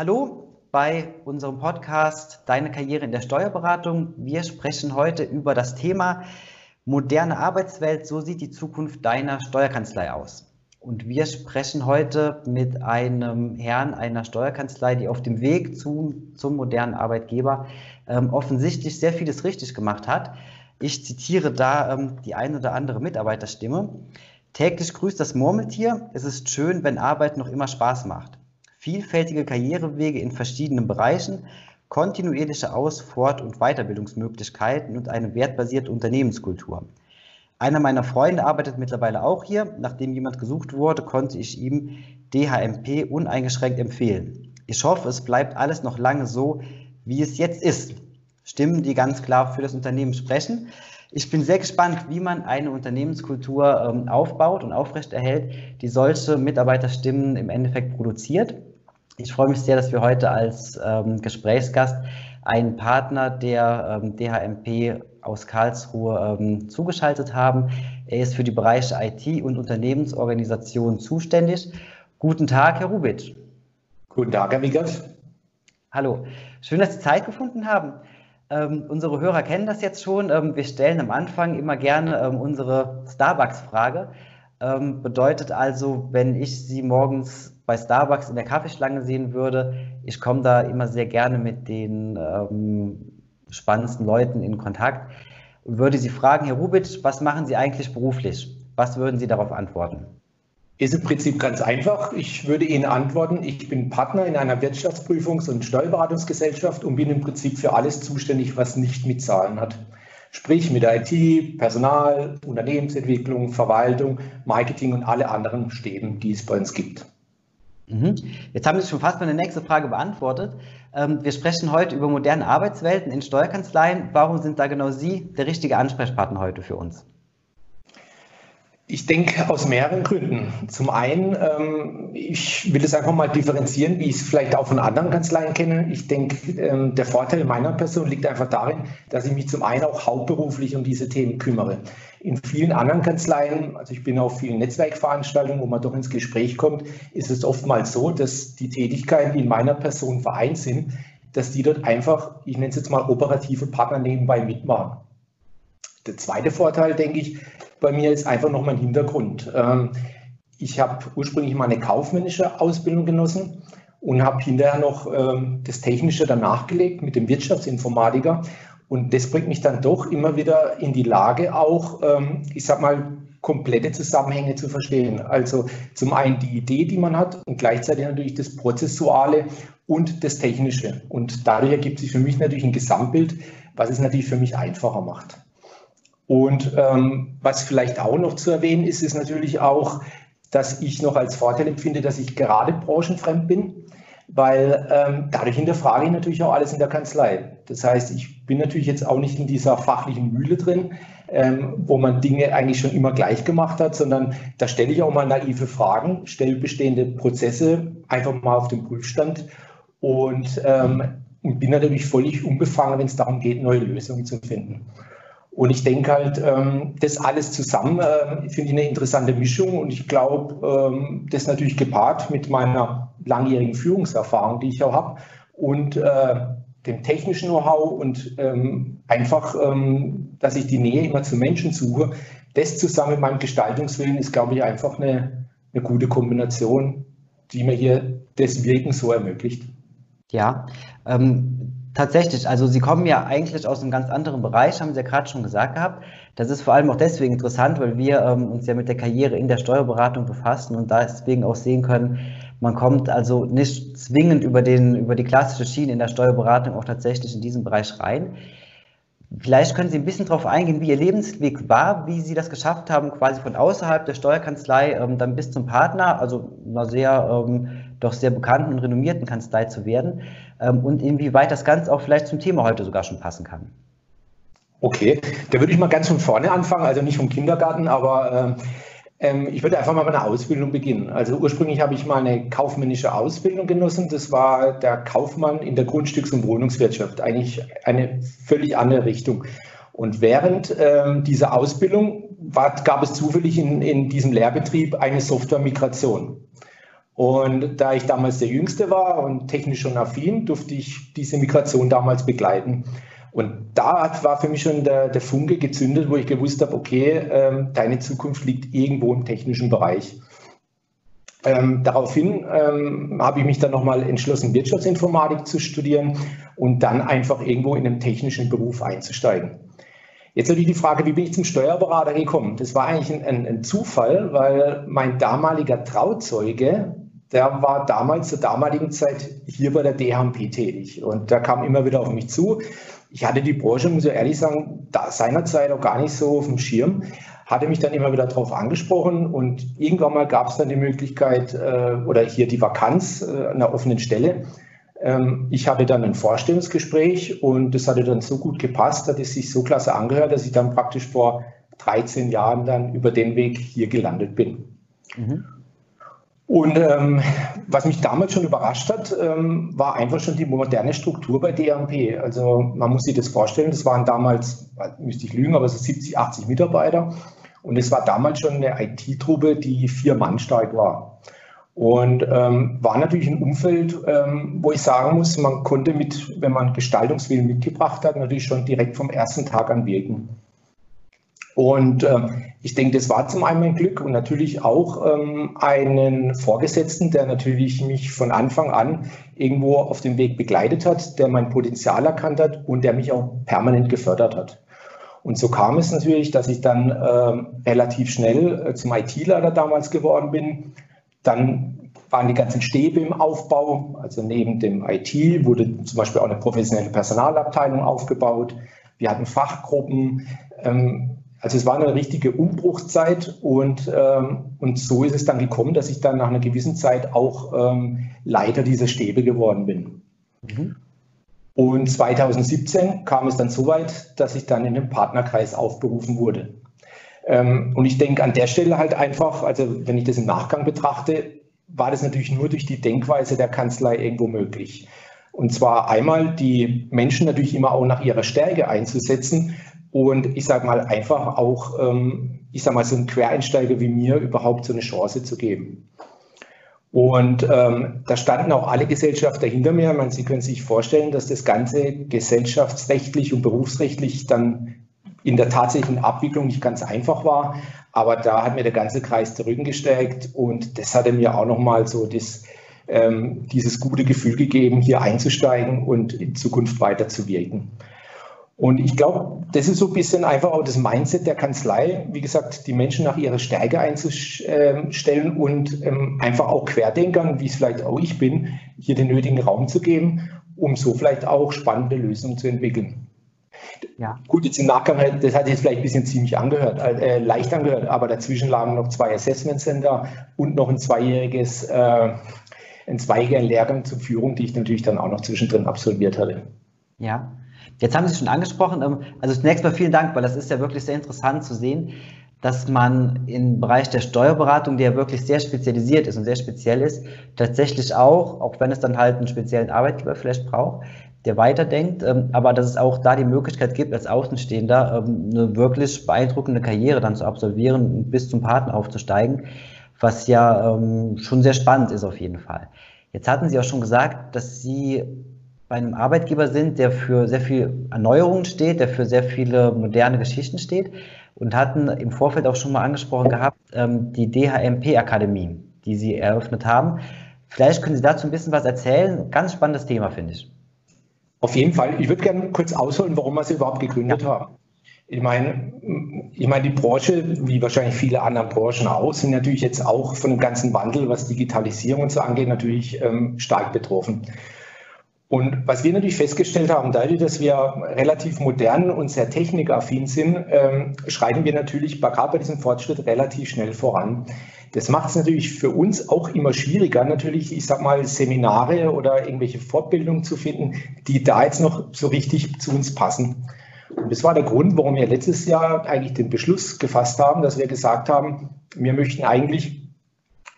Hallo bei unserem Podcast Deine Karriere in der Steuerberatung. Wir sprechen heute über das Thema moderne Arbeitswelt. So sieht die Zukunft deiner Steuerkanzlei aus. Und wir sprechen heute mit einem Herrn einer Steuerkanzlei, die auf dem Weg zum, zum modernen Arbeitgeber ähm, offensichtlich sehr vieles richtig gemacht hat. Ich zitiere da ähm, die ein oder andere Mitarbeiterstimme. Täglich grüßt das Murmeltier. Es ist schön, wenn Arbeit noch immer Spaß macht. Vielfältige Karrierewege in verschiedenen Bereichen, kontinuierliche Aus-, Fort- und Weiterbildungsmöglichkeiten und eine wertbasierte Unternehmenskultur. Einer meiner Freunde arbeitet mittlerweile auch hier. Nachdem jemand gesucht wurde, konnte ich ihm DHMP uneingeschränkt empfehlen. Ich hoffe, es bleibt alles noch lange so, wie es jetzt ist. Stimmen, die ganz klar für das Unternehmen sprechen. Ich bin sehr gespannt, wie man eine Unternehmenskultur ähm, aufbaut und aufrechterhält, die solche Mitarbeiterstimmen im Endeffekt produziert. Ich freue mich sehr, dass wir heute als ähm, Gesprächsgast einen Partner der ähm, DHMP aus Karlsruhe ähm, zugeschaltet haben. Er ist für die Bereiche IT und Unternehmensorganisation zuständig. Guten Tag, Herr Rubitsch. Guten Tag, Herr Mikas. Hallo, schön, dass Sie Zeit gefunden haben. Ähm, unsere Hörer kennen das jetzt schon. Ähm, wir stellen am Anfang immer gerne ähm, unsere Starbucks-Frage. Ähm, bedeutet also, wenn ich Sie morgens bei Starbucks in der Kaffeeschlange sehen würde, ich komme da immer sehr gerne mit den ähm, spannendsten Leuten in Kontakt und würde Sie fragen, Herr Rubitsch, was machen Sie eigentlich beruflich? Was würden Sie darauf antworten? Ist im Prinzip ganz einfach. Ich würde Ihnen antworten, ich bin Partner in einer Wirtschaftsprüfungs- und Steuerberatungsgesellschaft und bin im Prinzip für alles zuständig, was nicht mit Zahlen hat. Sprich mit IT, Personal, Unternehmensentwicklung, Verwaltung, Marketing und alle anderen Stäben, die es bei uns gibt. Mhm. Jetzt haben Sie schon fast meine nächste Frage beantwortet. Ähm, wir sprechen heute über moderne Arbeitswelten in Steuerkanzleien. Warum sind da genau Sie der richtige Ansprechpartner heute für uns? Ich denke aus mehreren Gründen. Zum einen, ähm, ich will es einfach mal differenzieren, wie ich es vielleicht auch von anderen Kanzleien kenne. Ich denke, ähm, der Vorteil meiner Person liegt einfach darin, dass ich mich zum einen auch hauptberuflich um diese Themen kümmere. In vielen anderen Kanzleien, also ich bin auf vielen Netzwerkveranstaltungen, wo man doch ins Gespräch kommt, ist es oftmals so, dass die Tätigkeiten, die in meiner Person vereint sind, dass die dort einfach, ich nenne es jetzt mal operative Partner nebenbei mitmachen. Der zweite Vorteil, denke ich, bei mir ist einfach noch mein Hintergrund. Ähm, ich habe ursprünglich mal eine kaufmännische Ausbildung genossen und habe hinterher noch ähm, das Technische danach gelegt mit dem Wirtschaftsinformatiker. Und das bringt mich dann doch immer wieder in die Lage, auch, ähm, ich sag mal, komplette Zusammenhänge zu verstehen. Also zum einen die Idee, die man hat und gleichzeitig natürlich das Prozessuale und das Technische. Und dadurch ergibt sich für mich natürlich ein Gesamtbild, was es natürlich für mich einfacher macht. Und ähm, was vielleicht auch noch zu erwähnen ist, ist natürlich auch, dass ich noch als Vorteil empfinde, dass ich gerade branchenfremd bin, weil ähm, dadurch hinterfrage ich natürlich auch alles in der Kanzlei. Das heißt, ich bin natürlich jetzt auch nicht in dieser fachlichen Mühle drin, ähm, wo man Dinge eigentlich schon immer gleich gemacht hat, sondern da stelle ich auch mal naive Fragen, stelle bestehende Prozesse einfach mal auf den Prüfstand und, ähm, und bin natürlich völlig unbefangen, wenn es darum geht, neue Lösungen zu finden. Und ich denke halt, ähm, das alles zusammen äh, finde ich eine interessante Mischung und ich glaube, ähm, das natürlich gepaart mit meiner langjährigen Führungserfahrung, die ich auch habe und äh, dem technischen Know-how und ähm, einfach, dass ich die Nähe immer zu Menschen suche, das zusammen mit meinem Gestaltungswillen ist, glaube ich, einfach eine, eine gute Kombination, die mir hier das Wirken so ermöglicht. Ja, ähm, Tatsächlich, also Sie kommen ja eigentlich aus einem ganz anderen Bereich, haben Sie ja gerade schon gesagt gehabt. Das ist vor allem auch deswegen interessant, weil wir ähm, uns ja mit der Karriere in der Steuerberatung befassen und deswegen auch sehen können, man kommt also nicht zwingend über, den, über die klassische Schiene in der Steuerberatung auch tatsächlich in diesen Bereich rein. Vielleicht können Sie ein bisschen darauf eingehen, wie Ihr Lebensweg war, wie Sie das geschafft haben, quasi von außerhalb der Steuerkanzlei ähm, dann bis zum Partner, also einer sehr, ähm, doch sehr bekannten und renommierten Kanzlei zu werden ähm, und inwieweit das Ganze auch vielleicht zum Thema heute sogar schon passen kann. Okay, da würde ich mal ganz von vorne anfangen, also nicht vom Kindergarten, aber äh, ähm, ich würde einfach mal meine Ausbildung beginnen. Also ursprünglich habe ich mal eine kaufmännische Ausbildung genossen. Das war der Kaufmann in der Grundstücks- und Wohnungswirtschaft. Eigentlich eine völlig andere Richtung. Und während ähm, dieser Ausbildung war, gab es zufällig in, in diesem Lehrbetrieb eine Software-Migration. Und da ich damals der Jüngste war und technisch schon affin, durfte ich diese Migration damals begleiten. Und da war für mich schon der, der Funke gezündet, wo ich gewusst habe, okay, ähm, deine Zukunft liegt irgendwo im technischen Bereich. Ähm, daraufhin ähm, habe ich mich dann nochmal entschlossen, Wirtschaftsinformatik zu studieren und dann einfach irgendwo in einen technischen Beruf einzusteigen. Jetzt natürlich die Frage, wie bin ich zum Steuerberater gekommen? Das war eigentlich ein, ein, ein Zufall, weil mein damaliger Trauzeuge, der war damals zur damaligen Zeit hier bei der DHMP tätig und der kam immer wieder auf mich zu. Ich hatte die Branche, muss ich ehrlich sagen, seinerzeit auch gar nicht so auf dem Schirm, hatte mich dann immer wieder darauf angesprochen und irgendwann mal gab es dann die Möglichkeit äh, oder hier die Vakanz äh, einer offenen Stelle. Ähm, ich hatte dann ein Vorstellungsgespräch und das hatte dann so gut gepasst, hat es sich so klasse angehört, dass ich dann praktisch vor 13 Jahren dann über den Weg hier gelandet bin. Mhm. Und ähm, was mich damals schon überrascht hat, ähm, war einfach schon die moderne Struktur bei DMP. Also man muss sich das vorstellen, das waren damals, müsste ich lügen, aber so 70, 80 Mitarbeiter. Und es war damals schon eine IT-Truppe, die vier Mann stark war. Und ähm, war natürlich ein Umfeld, ähm, wo ich sagen muss, man konnte mit, wenn man Gestaltungswillen mitgebracht hat, natürlich schon direkt vom ersten Tag an wirken. Und äh, ich denke, das war zum einen mein Glück und natürlich auch ähm, einen Vorgesetzten, der natürlich mich von Anfang an irgendwo auf dem Weg begleitet hat, der mein Potenzial erkannt hat und der mich auch permanent gefördert hat. Und so kam es natürlich, dass ich dann äh, relativ schnell äh, zum IT-Leiter damals geworden bin. Dann waren die ganzen Stäbe im Aufbau. Also neben dem IT wurde zum Beispiel auch eine professionelle Personalabteilung aufgebaut. Wir hatten Fachgruppen. Ähm, also es war eine richtige Umbruchszeit und, ähm, und so ist es dann gekommen, dass ich dann nach einer gewissen Zeit auch ähm, Leiter dieser Stäbe geworden bin. Mhm. Und 2017 kam es dann so weit, dass ich dann in den Partnerkreis aufberufen wurde. Ähm, und ich denke an der Stelle halt einfach, also wenn ich das im Nachgang betrachte, war das natürlich nur durch die Denkweise der Kanzlei irgendwo möglich. Und zwar einmal die Menschen natürlich immer auch nach ihrer Stärke einzusetzen und ich sage mal einfach auch, ähm, ich sage mal so einen Quereinsteiger wie mir überhaupt so eine Chance zu geben. Und ähm, da standen auch alle Gesellschafter hinter mir. meine, Sie können sich vorstellen, dass das Ganze gesellschaftsrechtlich und berufsrechtlich dann in der tatsächlichen Abwicklung nicht ganz einfach war. Aber da hat mir der ganze Kreis den Rücken gestärkt und das hatte mir auch nochmal so das, ähm, dieses gute Gefühl gegeben, hier einzusteigen und in Zukunft weiterzuwirken. Und ich glaube, das ist so ein bisschen einfach auch das Mindset der Kanzlei, wie gesagt, die Menschen nach ihrer Stärke einzustellen und ähm, einfach auch Querdenkern, wie es vielleicht auch ich bin, hier den nötigen Raum zu geben, um so vielleicht auch spannende Lösungen zu entwickeln. Ja. Gut, jetzt im Nachgang, das hat jetzt vielleicht ein bisschen ziemlich angehört, äh, leicht angehört, aber dazwischen lagen noch zwei Assessment Center und noch ein zweijähriges, äh, ein zweijähriger Lehrgang zur Führung, die ich natürlich dann auch noch zwischendrin absolviert hatte. Ja, Jetzt haben Sie schon angesprochen, ähm, also zunächst mal vielen Dank, weil das ist ja wirklich sehr interessant zu sehen, dass man im Bereich der Steuerberatung, der ja wirklich sehr spezialisiert ist und sehr speziell ist, tatsächlich auch, auch wenn es dann halt einen speziellen Arbeitgeber vielleicht braucht, der weiterdenkt, ähm, aber dass es auch da die Möglichkeit gibt, als Außenstehender ähm, eine wirklich beeindruckende Karriere dann zu absolvieren und bis zum Partner aufzusteigen, was ja schon sehr spannend ist auf jeden Fall. Jetzt hatten Sie auch schon gesagt, dass Sie bei einem Arbeitgeber sind, der für sehr viel Erneuerung steht, der für sehr viele moderne Geschichten steht und hatten im Vorfeld auch schon mal angesprochen gehabt, ähm, die DHMP-Akademie, die Sie eröffnet haben. Vielleicht können Sie dazu ein bisschen was erzählen. Ganz spannendes Thema, finde ich. Auf jeden Fall. Ich würde gerne kurz ausholen, warum wir sie überhaupt gegründet ja. haben. Ich meine, ich meine, die Branche, wie wahrscheinlich viele andere Branchen auch, sind natürlich jetzt auch von dem ganzen Wandel, was Digitalisierung und so angeht, natürlich ähm, stark betroffen. Und was wir natürlich festgestellt haben, dadurch, dass wir relativ modern und sehr technikaffin sind, ähm, schreiten wir natürlich gerade bei diesem Fortschritt relativ schnell voran. Das macht es natürlich für uns auch immer schwieriger, natürlich, ich sag mal, Seminare oder irgendwelche Fortbildungen zu finden, die da jetzt noch so richtig zu uns passen. Und das war der Grund, warum wir letztes Jahr eigentlich den Beschluss gefasst haben, dass wir gesagt haben, wir möchten eigentlich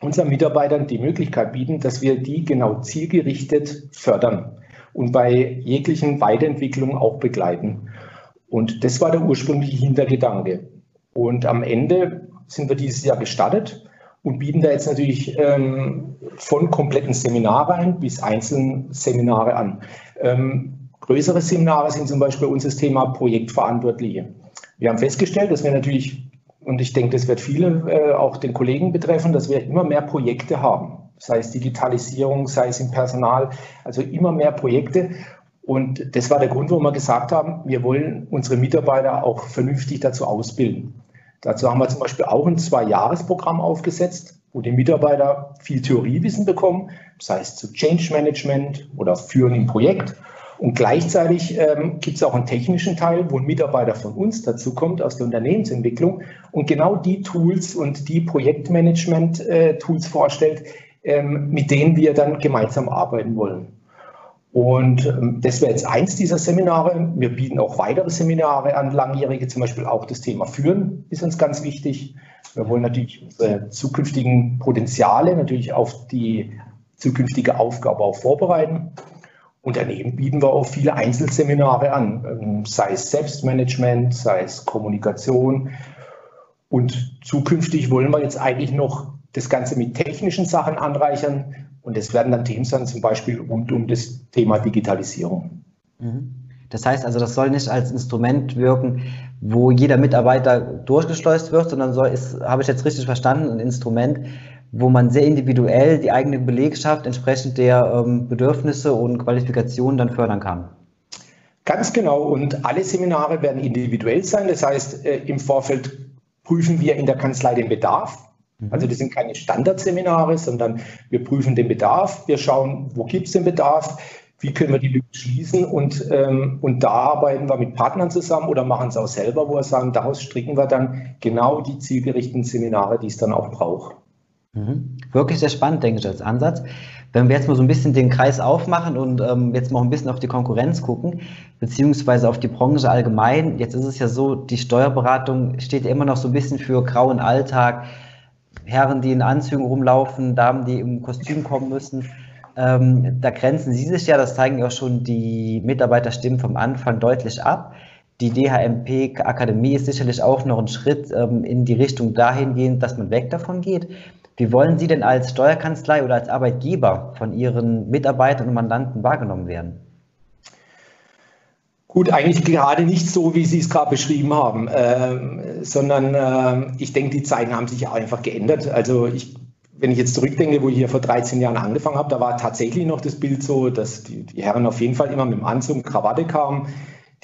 unseren Mitarbeitern die Möglichkeit bieten, dass wir die genau zielgerichtet fördern und bei jeglichen Weiterentwicklungen auch begleiten. Und das war der ursprüngliche Hintergedanke. Und am Ende sind wir dieses Jahr gestartet und bieten da jetzt natürlich ähm, von kompletten Seminaren bis einzelnen Seminare an. Ähm, größere Seminare sind zum Beispiel bei uns das Thema Projektverantwortliche. Wir haben festgestellt, dass wir natürlich, und ich denke, das wird viele äh, auch den Kollegen betreffen, dass wir immer mehr Projekte haben. Sei es Digitalisierung, sei es im Personal, also immer mehr Projekte. Und das war der Grund, warum wir gesagt haben, wir wollen unsere Mitarbeiter auch vernünftig dazu ausbilden. Dazu haben wir zum Beispiel auch ein Zwei-Jahres-Programm aufgesetzt, wo die Mitarbeiter viel Theoriewissen bekommen, sei es zu Change Management oder Führen im Projekt. Und gleichzeitig ähm, gibt es auch einen technischen Teil, wo ein Mitarbeiter von uns dazu kommt aus der Unternehmensentwicklung und genau die Tools und die Projektmanagement-Tools äh, vorstellt, ähm, mit denen wir dann gemeinsam arbeiten wollen. Und ähm, das wäre jetzt eins dieser Seminare. Wir bieten auch weitere Seminare an Langjährige, zum Beispiel auch das Thema Führen ist uns ganz wichtig. Wir wollen natürlich unsere zukünftigen Potenziale natürlich auf die zukünftige Aufgabe auch vorbereiten. Und daneben bieten wir auch viele Einzelseminare an, ähm, sei es Selbstmanagement, sei es Kommunikation. Und zukünftig wollen wir jetzt eigentlich noch das Ganze mit technischen Sachen anreichern, und es werden dann Themen sein, zum Beispiel rund um das Thema Digitalisierung. Mhm. Das heißt also, das soll nicht als Instrument wirken, wo jeder Mitarbeiter durchgeschleust wird, sondern soll, ist, habe ich jetzt richtig verstanden, ein Instrument, wo man sehr individuell die eigene Belegschaft entsprechend der ähm, Bedürfnisse und Qualifikationen dann fördern kann. Ganz genau. Und alle Seminare werden individuell sein. Das heißt, äh, im Vorfeld prüfen wir in der Kanzlei den Bedarf. Mhm. Also das sind keine Standardseminare, sondern wir prüfen den Bedarf, wir schauen, wo gibt es den Bedarf, wie können wir die Lücke schließen und, ähm, und da arbeiten wir mit Partnern zusammen oder machen es auch selber, wo wir sagen, daraus stricken wir dann genau die zielgerichteten Seminare, die es dann auch braucht. Mhm. Wirklich sehr spannend, denke ich, als Ansatz. Wenn wir jetzt mal so ein bisschen den Kreis aufmachen und ähm, jetzt mal ein bisschen auf die Konkurrenz gucken, beziehungsweise auf die Branche allgemein, jetzt ist es ja so, die Steuerberatung steht ja immer noch so ein bisschen für grauen Alltag, Herren, die in Anzügen rumlaufen, Damen, die im Kostüm kommen müssen. Ähm, da grenzen Sie sich ja, das zeigen ja schon die Mitarbeiterstimmen vom Anfang deutlich ab. Die DHMP Akademie ist sicherlich auch noch ein Schritt ähm, in die Richtung dahingehend, dass man weg davon geht. Wie wollen Sie denn als Steuerkanzlei oder als Arbeitgeber von Ihren Mitarbeitern und Mandanten wahrgenommen werden? Gut, eigentlich gerade nicht so, wie Sie es gerade beschrieben haben, ähm, sondern äh, ich denke, die Zeiten haben sich einfach geändert. Also ich, wenn ich jetzt zurückdenke, wo ich hier vor 13 Jahren angefangen habe, da war tatsächlich noch das Bild so, dass die, die Herren auf jeden Fall immer mit dem Anzug Krawatte kamen.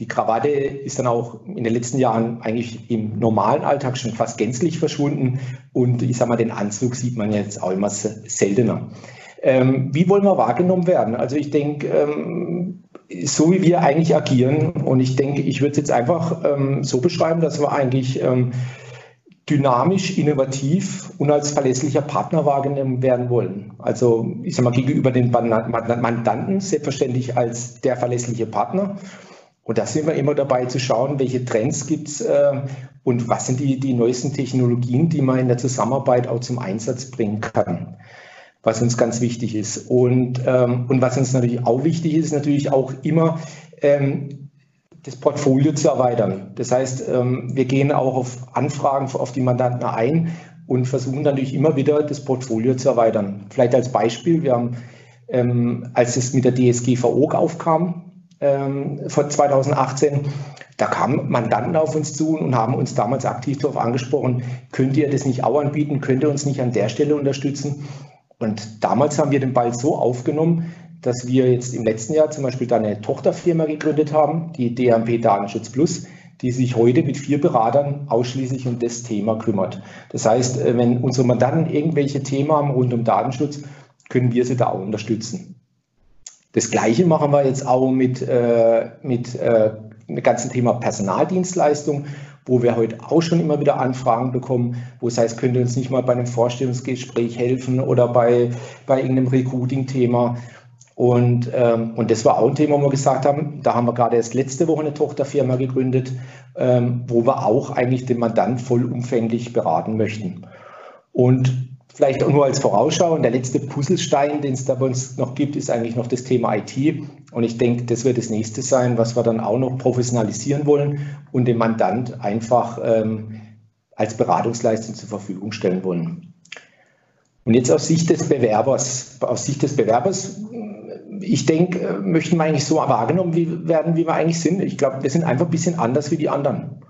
Die Krawatte ist dann auch in den letzten Jahren eigentlich im normalen Alltag schon fast gänzlich verschwunden. Und ich sage mal, den Anzug sieht man jetzt auch immer seltener. Ähm, wie wollen wir wahrgenommen werden? Also ich denke, ähm, so wie wir eigentlich agieren. Und ich denke, ich würde es jetzt einfach ähm, so beschreiben, dass wir eigentlich ähm, dynamisch, innovativ und als verlässlicher Partner wahrgenommen werden wollen. Also ich sage mal gegenüber den Mandanten selbstverständlich als der verlässliche Partner. Und da sind wir immer dabei zu schauen, welche Trends gibt es äh, und was sind die, die neuesten Technologien, die man in der Zusammenarbeit auch zum Einsatz bringen kann was uns ganz wichtig ist. Und, ähm, und was uns natürlich auch wichtig ist, natürlich auch immer ähm, das Portfolio zu erweitern. Das heißt, ähm, wir gehen auch auf Anfragen auf die Mandanten ein und versuchen natürlich immer wieder das Portfolio zu erweitern. Vielleicht als Beispiel, wir haben, ähm, als es mit der DSGVO aufkam, ähm, vor 2018, da kamen Mandanten auf uns zu und haben uns damals aktiv darauf angesprochen, könnt ihr das nicht auch anbieten, könnt ihr uns nicht an der Stelle unterstützen? Und damals haben wir den Ball so aufgenommen, dass wir jetzt im letzten Jahr zum Beispiel da eine Tochterfirma gegründet haben, die DMP Datenschutz Plus, die sich heute mit vier Beratern ausschließlich um das Thema kümmert. Das heißt, äh, wenn unsere Mandanten irgendwelche Themen haben rund um Datenschutz, können wir sie da auch unterstützen. Das Gleiche machen wir jetzt auch mit, äh, mit äh, dem ganzen Thema Personaldienstleistung, wo wir heute auch schon immer wieder Anfragen bekommen, wo es heißt, könnt ihr uns nicht mal bei einem Vorstellungsgespräch helfen oder bei, bei irgendeinem Recruiting-Thema. Und, ähm, und das war auch ein Thema, wo wir gesagt haben, da haben wir gerade erst letzte Woche eine Tochterfirma gegründet, ähm, wo wir auch eigentlich den Mandant vollumfänglich beraten möchten. Und Vielleicht auch nur als Vorausschau. Und der letzte Puzzlestein, den es da bei uns noch gibt, ist eigentlich noch das Thema IT. Und ich denke, das wird das nächste sein, was wir dann auch noch professionalisieren wollen und dem Mandant einfach ähm, als Beratungsleistung zur Verfügung stellen wollen. Und jetzt aus Sicht des Bewerbers, aus Sicht des Bewerbers, ich denke, möchten wir eigentlich so wahrgenommen werden, wie wir eigentlich sind. Ich glaube, wir sind einfach ein bisschen anders wie die anderen.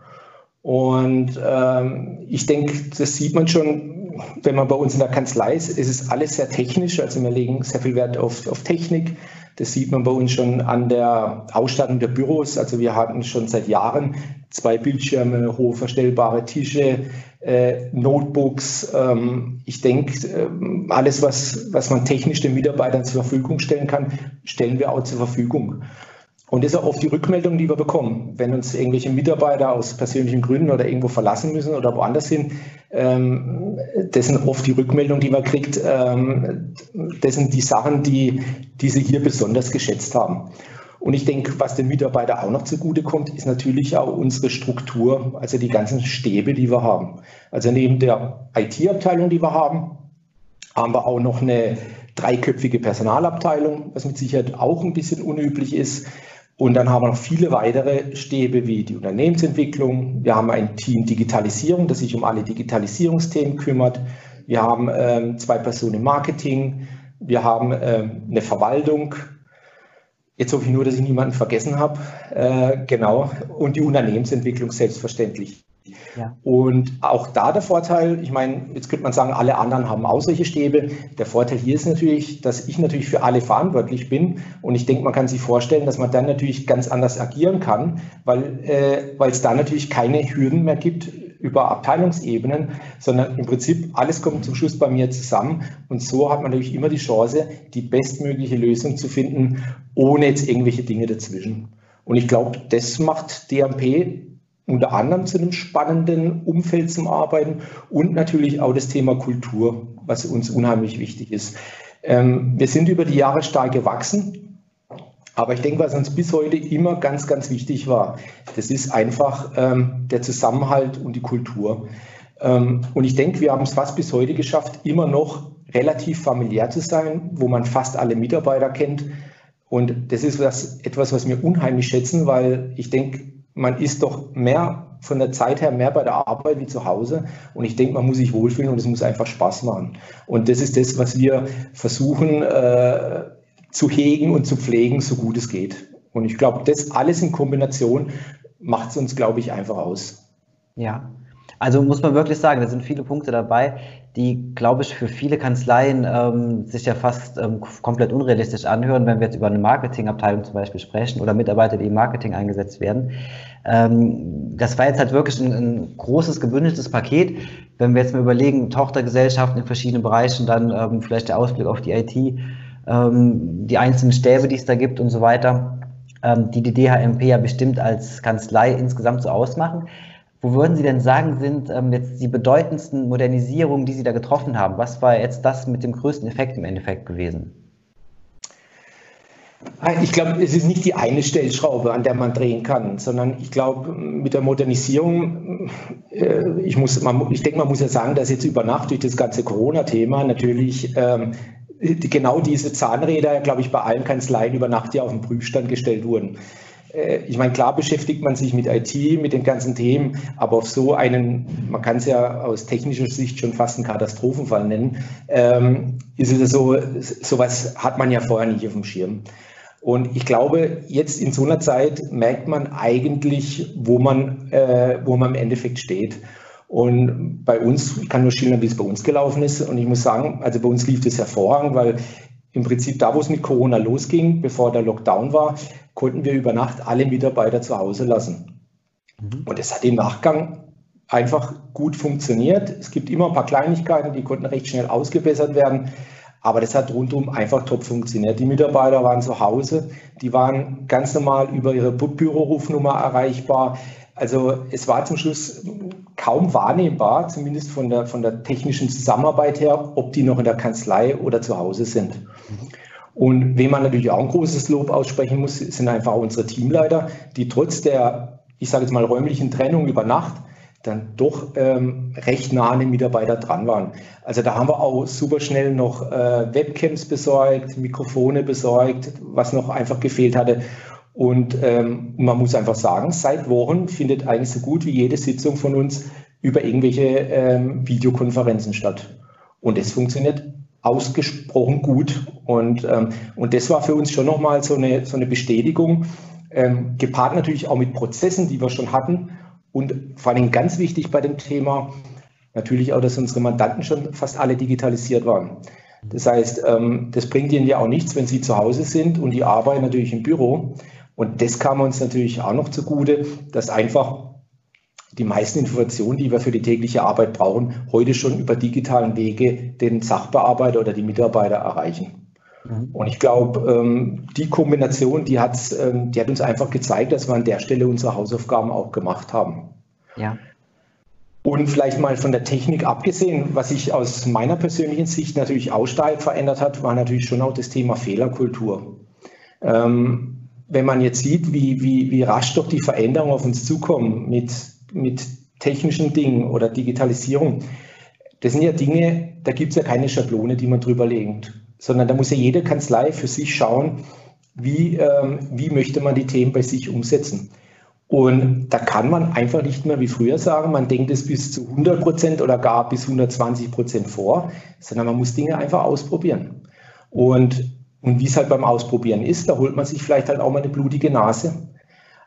Und ähm, ich denke, das sieht man schon, wenn man bei uns in der Kanzlei ist. Es ist alles sehr technisch, also wir legen sehr viel Wert auf, auf Technik. Das sieht man bei uns schon an der Ausstattung der Büros. Also wir hatten schon seit Jahren zwei Bildschirme, hohe verstellbare Tische, äh, Notebooks. Ähm, ich denke, äh, alles, was, was man technisch den Mitarbeitern zur Verfügung stellen kann, stellen wir auch zur Verfügung. Und das ist auch oft die Rückmeldung, die wir bekommen. Wenn uns irgendwelche Mitarbeiter aus persönlichen Gründen oder irgendwo verlassen müssen oder woanders sind, ähm, das sind oft die Rückmeldungen, die man kriegt. Ähm, das sind die Sachen, die, die sie hier besonders geschätzt haben. Und ich denke, was den Mitarbeiter auch noch zugutekommt, ist natürlich auch unsere Struktur, also die ganzen Stäbe, die wir haben. Also neben der IT-Abteilung, die wir haben, haben wir auch noch eine dreiköpfige Personalabteilung, was mit Sicherheit auch ein bisschen unüblich ist. Und dann haben wir noch viele weitere Stäbe wie die Unternehmensentwicklung. Wir haben ein Team Digitalisierung, das sich um alle Digitalisierungsthemen kümmert. Wir haben ähm, zwei Personen im Marketing. Wir haben ähm, eine Verwaltung. Jetzt hoffe ich nur, dass ich niemanden vergessen habe. Äh, genau. Und die Unternehmensentwicklung selbstverständlich. Und auch da der Vorteil, ich meine, jetzt könnte man sagen, alle anderen haben auch solche Stäbe. Der Vorteil hier ist natürlich, dass ich natürlich für alle verantwortlich bin. Und ich denke, man kann sich vorstellen, dass man dann natürlich ganz anders agieren kann, weil äh, es da natürlich keine Hürden mehr gibt über Abteilungsebenen, sondern im Prinzip alles kommt zum Schluss bei mir zusammen. Und so hat man natürlich immer die Chance, die bestmögliche Lösung zu finden, ohne jetzt irgendwelche Dinge dazwischen. Und ich glaube, das macht DMP unter anderem zu einem spannenden Umfeld zum Arbeiten und natürlich auch das Thema Kultur, was uns unheimlich wichtig ist. Ähm, wir sind über die Jahre stark gewachsen, aber ich denke, was uns bis heute immer ganz, ganz wichtig war, das ist einfach ähm, der Zusammenhalt und die Kultur. Ähm, und ich denke, wir haben es fast bis heute geschafft, immer noch relativ familiär zu sein, wo man fast alle Mitarbeiter kennt. Und das ist was, etwas, was wir unheimlich schätzen, weil ich denke, man ist doch mehr von der Zeit her mehr bei der Arbeit wie zu Hause. Und ich denke, man muss sich wohlfühlen und es muss einfach Spaß machen. Und das ist das, was wir versuchen äh, zu hegen und zu pflegen, so gut es geht. Und ich glaube, das alles in Kombination macht es uns, glaube ich, einfach aus. Ja, also muss man wirklich sagen, da sind viele Punkte dabei, die, glaube ich, für viele Kanzleien ähm, sich ja fast ähm, komplett unrealistisch anhören, wenn wir jetzt über eine Marketingabteilung zum Beispiel sprechen oder Mitarbeiter, die im Marketing eingesetzt werden. Ähm, das war jetzt halt wirklich ein, ein, großes, gebündeltes Paket. Wenn wir jetzt mal überlegen, Tochtergesellschaften in verschiedenen Bereichen, dann ähm, vielleicht der Ausblick auf die IT, ähm, die einzelnen Stäbe, die es da gibt und so weiter, ähm, die die DHMP ja bestimmt als Kanzlei insgesamt so ausmachen. Wo würden Sie denn sagen, sind ähm, jetzt die bedeutendsten Modernisierungen, die Sie da getroffen haben? Was war jetzt das mit dem größten Effekt im Endeffekt gewesen? Ich glaube, es ist nicht die eine Stellschraube, an der man drehen kann, sondern ich glaube, mit der Modernisierung, äh, ich, ich denke, man muss ja sagen, dass jetzt über Nacht durch das ganze Corona-Thema natürlich ähm, genau diese Zahnräder, glaube ich, bei allen Kanzleien über Nacht ja auf den Prüfstand gestellt wurden. Äh, ich meine, klar beschäftigt man sich mit IT, mit den ganzen Themen, aber auf so einen, man kann es ja aus technischer Sicht schon fast einen Katastrophenfall nennen, ähm, ist es so, sowas hat man ja vorher nicht auf dem Schirm. Und ich glaube, jetzt in so einer Zeit merkt man eigentlich, wo man, äh, wo man im Endeffekt steht. Und bei uns, ich kann nur schildern, wie es bei uns gelaufen ist. Und ich muss sagen, also bei uns lief das hervorragend, weil im Prinzip da, wo es mit Corona losging, bevor der Lockdown war, konnten wir über Nacht alle Mitarbeiter zu Hause lassen. Mhm. Und es hat im Nachgang einfach gut funktioniert. Es gibt immer ein paar Kleinigkeiten, die konnten recht schnell ausgebessert werden. Aber das hat rundum einfach top funktioniert. Die Mitarbeiter waren zu Hause, die waren ganz normal über ihre Bürorufnummer erreichbar. Also es war zum Schluss kaum wahrnehmbar, zumindest von der, von der technischen Zusammenarbeit her, ob die noch in der Kanzlei oder zu Hause sind. Und wem man natürlich auch ein großes Lob aussprechen muss, sind einfach unsere Teamleiter, die trotz der, ich sage jetzt mal, räumlichen Trennung über Nacht dann doch ähm, recht nah an den Mitarbeiter dran waren. Also da haben wir auch super schnell noch äh, Webcams besorgt, Mikrofone besorgt, was noch einfach gefehlt hatte. Und ähm, man muss einfach sagen, seit Wochen findet eigentlich so gut wie jede Sitzung von uns über irgendwelche ähm, Videokonferenzen statt. Und das funktioniert ausgesprochen gut. Und, ähm, und das war für uns schon nochmal so eine, so eine Bestätigung, ähm, gepaart natürlich auch mit Prozessen, die wir schon hatten. Und vor allem ganz wichtig bei dem Thema, natürlich auch, dass unsere Mandanten schon fast alle digitalisiert waren. Das heißt, ähm, das bringt ihnen ja auch nichts, wenn sie zu Hause sind und die arbeiten natürlich im Büro. Und das kam uns natürlich auch noch zugute, dass einfach die meisten Informationen, die wir für die tägliche Arbeit brauchen, heute schon über digitalen Wege den Sachbearbeiter oder die Mitarbeiter erreichen. Mhm. Und ich glaube, ähm, die Kombination, die, hat's, ähm, die hat uns einfach gezeigt, dass wir an der Stelle unsere Hausaufgaben auch gemacht haben. Ja. Und vielleicht mal von der Technik abgesehen, was sich aus meiner persönlichen Sicht natürlich auch stark verändert hat, war natürlich schon auch das Thema Fehlerkultur. Ähm, wenn man jetzt sieht, wie, wie, wie rasch doch die Veränderungen auf uns zukommen mit, mit technischen Dingen oder Digitalisierung, das sind ja Dinge, da gibt es ja keine Schablone, die man drüber legt, sondern da muss ja jede Kanzlei für sich schauen, wie, ähm, wie möchte man die Themen bei sich umsetzen. Und da kann man einfach nicht mehr wie früher sagen, man denkt es bis zu 100 Prozent oder gar bis 120 Prozent vor, sondern man muss Dinge einfach ausprobieren. Und und wie es halt beim Ausprobieren ist, da holt man sich vielleicht halt auch mal eine blutige Nase.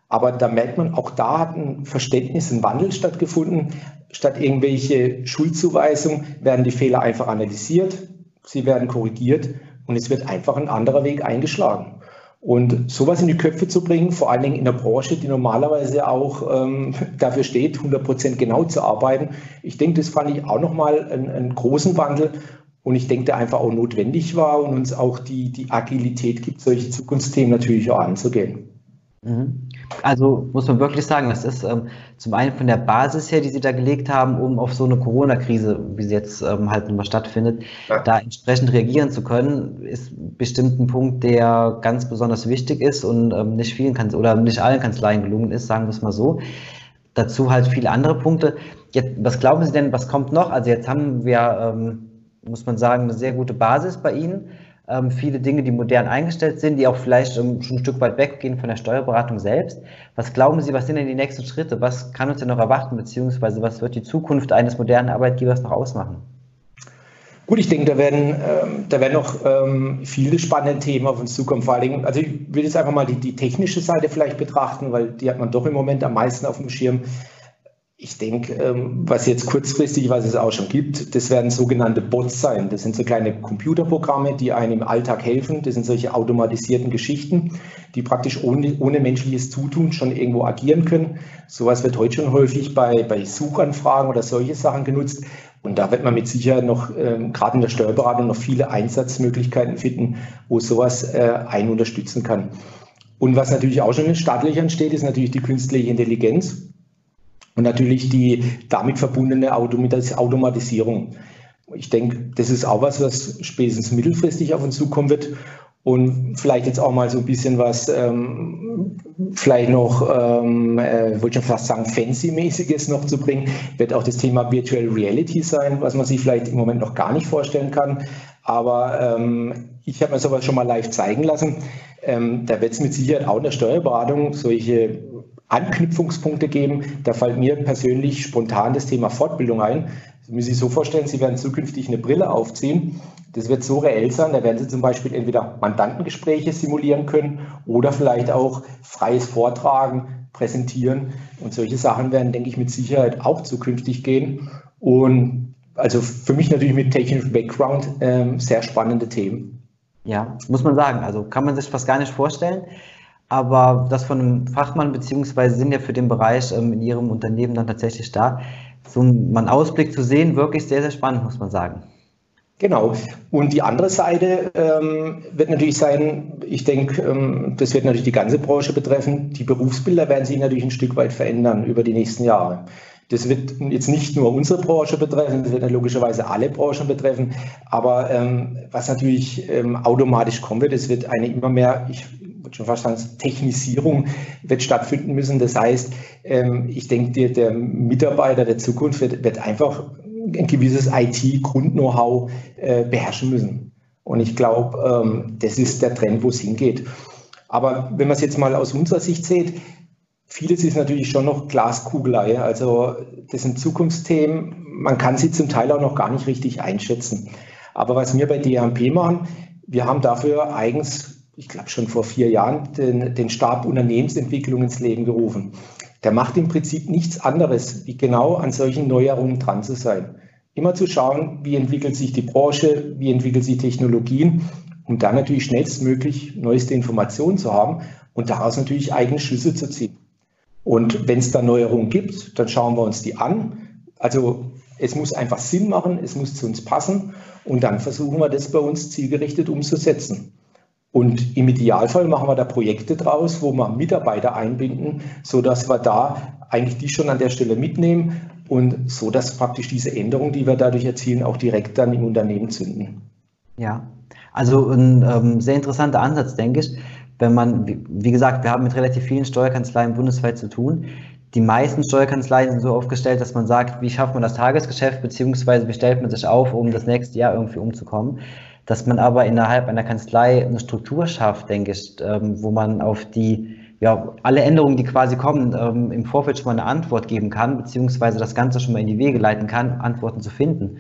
Aber da merkt man, auch da hat ein Verständnis, ein Wandel stattgefunden. Statt irgendwelche Schuldzuweisungen werden die Fehler einfach analysiert, sie werden korrigiert und es wird einfach ein anderer Weg eingeschlagen. Und sowas in die Köpfe zu bringen, vor allen Dingen in der Branche, die normalerweise auch ähm, dafür steht, 100 Prozent genau zu arbeiten, ich denke, das fand ich auch nochmal einen, einen großen Wandel und ich denke, der einfach auch notwendig war und uns auch die, die Agilität gibt, solche Zukunftsthemen natürlich auch anzugehen. Mhm. Also muss man wirklich sagen, das ist ähm, zum einen von der Basis her, die Sie da gelegt haben, um auf so eine Corona-Krise, wie sie jetzt ähm, halt nochmal stattfindet, ja. da entsprechend reagieren zu können, ist bestimmt ein Punkt, der ganz besonders wichtig ist und ähm, nicht vielen Kanz oder nicht allen Kanzleien gelungen ist, sagen wir es mal so. Dazu halt viele andere Punkte. Jetzt, was glauben Sie denn, was kommt noch? Also jetzt haben wir ähm, muss man sagen, eine sehr gute Basis bei Ihnen. Ähm, viele Dinge, die modern eingestellt sind, die auch vielleicht ähm, schon ein Stück weit weggehen von der Steuerberatung selbst. Was glauben Sie, was sind denn die nächsten Schritte? Was kann uns denn noch erwarten, beziehungsweise was wird die Zukunft eines modernen Arbeitgebers noch ausmachen? Gut, ich denke, da werden, ähm, da werden noch ähm, viele spannende Themen auf uns zukommen. Vor allem, also ich will jetzt einfach mal die, die technische Seite vielleicht betrachten, weil die hat man doch im Moment am meisten auf dem Schirm. Ich denke, ähm, was jetzt kurzfristig, was es auch schon gibt, das werden sogenannte Bots sein. Das sind so kleine Computerprogramme, die einem im Alltag helfen. Das sind solche automatisierten Geschichten, die praktisch ohne, ohne menschliches Zutun schon irgendwo agieren können. Sowas wird heute schon häufig bei, bei Suchanfragen oder solche Sachen genutzt. Und da wird man mit Sicherheit noch, ähm, gerade in der Steuerberatung, noch viele Einsatzmöglichkeiten finden, wo sowas äh, einen unterstützen kann. Und was natürlich auch schon in Startlöchern steht, ist natürlich die künstliche Intelligenz und natürlich die damit verbundene Automatisierung. Ich denke, das ist auch was, was spätestens mittelfristig auf uns zukommen wird. Und vielleicht jetzt auch mal so ein bisschen was, ähm, vielleicht noch, ähm, äh, wollte schon fast sagen, fancy-mäßiges noch zu bringen, wird auch das Thema Virtual Reality sein, was man sich vielleicht im Moment noch gar nicht vorstellen kann. Aber ähm, ich habe mir sowas schon mal live zeigen lassen. Ähm, da wird es mit Sicherheit auch in der Steuerberatung solche Anknüpfungspunkte geben. Da fällt mir persönlich spontan das Thema Fortbildung ein. Sie müssen sich so vorstellen, Sie werden zukünftig eine Brille aufziehen. Das wird so reell sein, da werden Sie zum Beispiel entweder Mandantengespräche simulieren können oder vielleicht auch freies Vortragen, präsentieren. Und solche Sachen werden, denke ich, mit Sicherheit auch zukünftig gehen. Und also für mich natürlich mit technischem Background ähm, sehr spannende Themen. Ja, muss man sagen. Also kann man sich fast gar nicht vorstellen aber das von einem Fachmann, beziehungsweise sind ja für den Bereich ähm, in Ihrem Unternehmen dann tatsächlich da, so einen Ausblick zu sehen, wirklich sehr, sehr spannend, muss man sagen. Genau. Und die andere Seite ähm, wird natürlich sein, ich denke, ähm, das wird natürlich die ganze Branche betreffen. Die Berufsbilder werden sich natürlich ein Stück weit verändern über die nächsten Jahre. Das wird jetzt nicht nur unsere Branche betreffen, das wird logischerweise alle Branchen betreffen. Aber ähm, was natürlich ähm, automatisch kommen wird, es wird eine immer mehr, ich würde schon fast sagen, Technisierung wird stattfinden müssen. Das heißt, ähm, ich denke, der, Mitarbeiter der Zukunft wird, einfach ein gewisses IT-Grund-Know-how äh, beherrschen müssen. Und ich glaube, ähm, das ist der Trend, wo es hingeht. Aber wenn man es jetzt mal aus unserer Sicht sieht, Vieles ist natürlich schon noch Glaskugelei. Also das sind Zukunftsthemen. Man kann sie zum Teil auch noch gar nicht richtig einschätzen. Aber was wir bei DMP machen, wir haben dafür eigens, ich glaube schon vor vier Jahren, den, den Stab Unternehmensentwicklung ins Leben gerufen. Der macht im Prinzip nichts anderes, wie genau an solchen Neuerungen dran zu sein. Immer zu schauen, wie entwickelt sich die Branche, wie entwickeln sich Technologien, um dann natürlich schnellstmöglich neueste Informationen zu haben und daraus natürlich eigene Schlüsse zu ziehen. Und wenn es da Neuerungen gibt, dann schauen wir uns die an. Also es muss einfach Sinn machen, es muss zu uns passen und dann versuchen wir das bei uns zielgerichtet umzusetzen. Und im Idealfall machen wir da Projekte draus, wo wir Mitarbeiter einbinden, sodass wir da eigentlich die schon an der Stelle mitnehmen und so, dass praktisch diese Änderungen, die wir dadurch erzielen, auch direkt dann im Unternehmen zünden. Ja, also ein ähm, sehr interessanter Ansatz, denke ich wenn man, wie gesagt, wir haben mit relativ vielen Steuerkanzleien bundesweit zu tun. Die meisten Steuerkanzleien sind so aufgestellt, dass man sagt, wie schafft man das Tagesgeschäft, beziehungsweise wie stellt man sich auf, um das nächste Jahr irgendwie umzukommen. Dass man aber innerhalb einer Kanzlei eine Struktur schafft, denke ich, ähm, wo man auf die, ja, alle Änderungen, die quasi kommen, ähm, im Vorfeld schon mal eine Antwort geben kann, beziehungsweise das Ganze schon mal in die Wege leiten kann, Antworten zu finden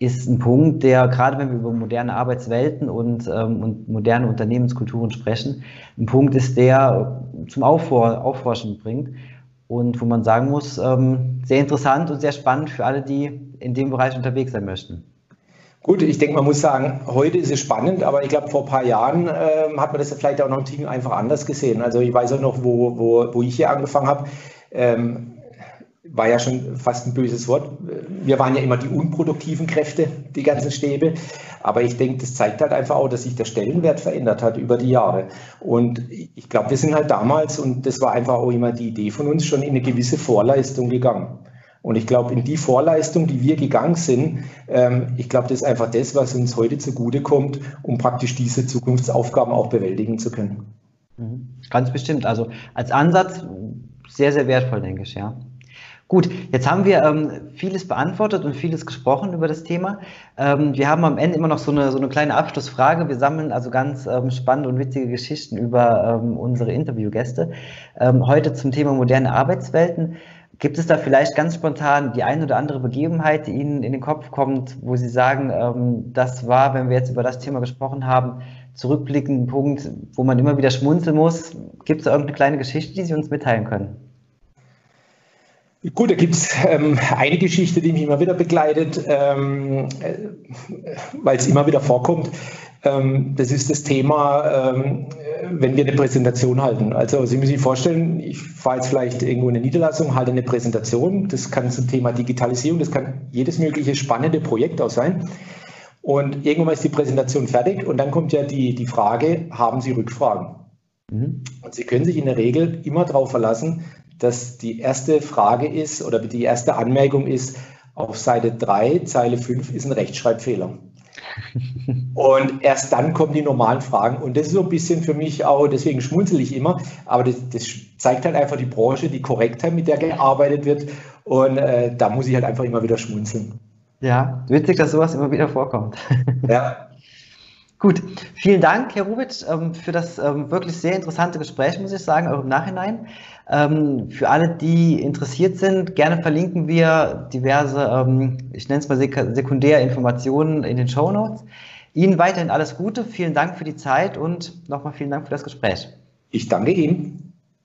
ist ein Punkt, der gerade wenn wir über moderne Arbeitswelten und, ähm, und moderne Unternehmenskulturen sprechen, ein Punkt ist, der zum Auffor Aufforschen bringt und wo man sagen muss, ähm, sehr interessant und sehr spannend für alle, die in dem Bereich unterwegs sein möchten. Gut, ich denke, man muss sagen, heute ist es spannend, aber ich glaube, vor ein paar Jahren äh, hat man das vielleicht auch noch ein Ticken einfach anders gesehen. Also ich weiß auch noch, wo, wo, wo ich hier angefangen habe. Ähm, war ja schon fast ein böses Wort. Wir waren ja immer die unproduktiven Kräfte, die ganzen Stäbe. Aber ich denke, das zeigt halt einfach auch, dass sich der Stellenwert verändert hat über die Jahre. Und ich glaube, wir sind halt damals, und das war einfach auch immer die Idee von uns, schon in eine gewisse Vorleistung gegangen. Und ich glaube, in die Vorleistung, die wir gegangen sind, ähm, ich glaube, das ist einfach das, was uns heute zugutekommt, um praktisch diese Zukunftsaufgaben auch bewältigen zu können. Mhm. Ganz bestimmt. Also als Ansatz sehr, sehr wertvoll, denke ich, ja. Gut, jetzt haben wir ähm, vieles beantwortet und vieles gesprochen über das Thema. Ähm, wir haben am Ende immer noch so eine, so eine kleine Abschlussfrage. Wir sammeln also ganz ähm, spannende und witzige Geschichten über ähm, unsere Interviewgäste. Ähm, heute zum Thema moderne Arbeitswelten. Gibt es da vielleicht ganz spontan die eine oder andere Begebenheit, die Ihnen in den Kopf kommt, wo Sie sagen, ähm, das war, wenn wir jetzt über das Thema gesprochen haben, zurückblickend ein Punkt, wo man immer wieder schmunzeln muss? Gibt es da irgendeine kleine Geschichte, die Sie uns mitteilen können? Gut, da gibt es ähm, eine Geschichte, die mich immer wieder begleitet, ähm, äh, weil es immer wieder vorkommt. Ähm, das ist das Thema, ähm, wenn wir eine Präsentation halten. Also Sie müssen sich vorstellen, ich fahre jetzt vielleicht irgendwo in eine Niederlassung, halte eine Präsentation. Das kann zum Thema Digitalisierung, das kann jedes mögliche spannende Projekt auch sein. Und irgendwann ist die Präsentation fertig und dann kommt ja die, die Frage, haben Sie Rückfragen? Mhm. Und Sie können sich in der Regel immer darauf verlassen, dass die erste Frage ist oder die erste Anmerkung ist, auf Seite 3, Zeile 5 ist ein Rechtschreibfehler. Und erst dann kommen die normalen Fragen. Und das ist so ein bisschen für mich auch, deswegen schmunzel ich immer, aber das, das zeigt halt einfach die Branche, die Korrektheit, mit der gearbeitet wird. Und äh, da muss ich halt einfach immer wieder schmunzeln. Ja, witzig, dass sowas immer wieder vorkommt. Ja. Gut, vielen Dank, Herr Rubitsch, ähm, für das ähm, wirklich sehr interessante Gespräch, muss ich sagen, auch im Nachhinein. Ähm, für alle, die interessiert sind, gerne verlinken wir diverse, ich nenne es mal Sekundärinformationen in den Show Notes. Ihnen weiterhin alles Gute, vielen Dank für die Zeit und nochmal vielen Dank für das Gespräch. Ich danke Ihnen.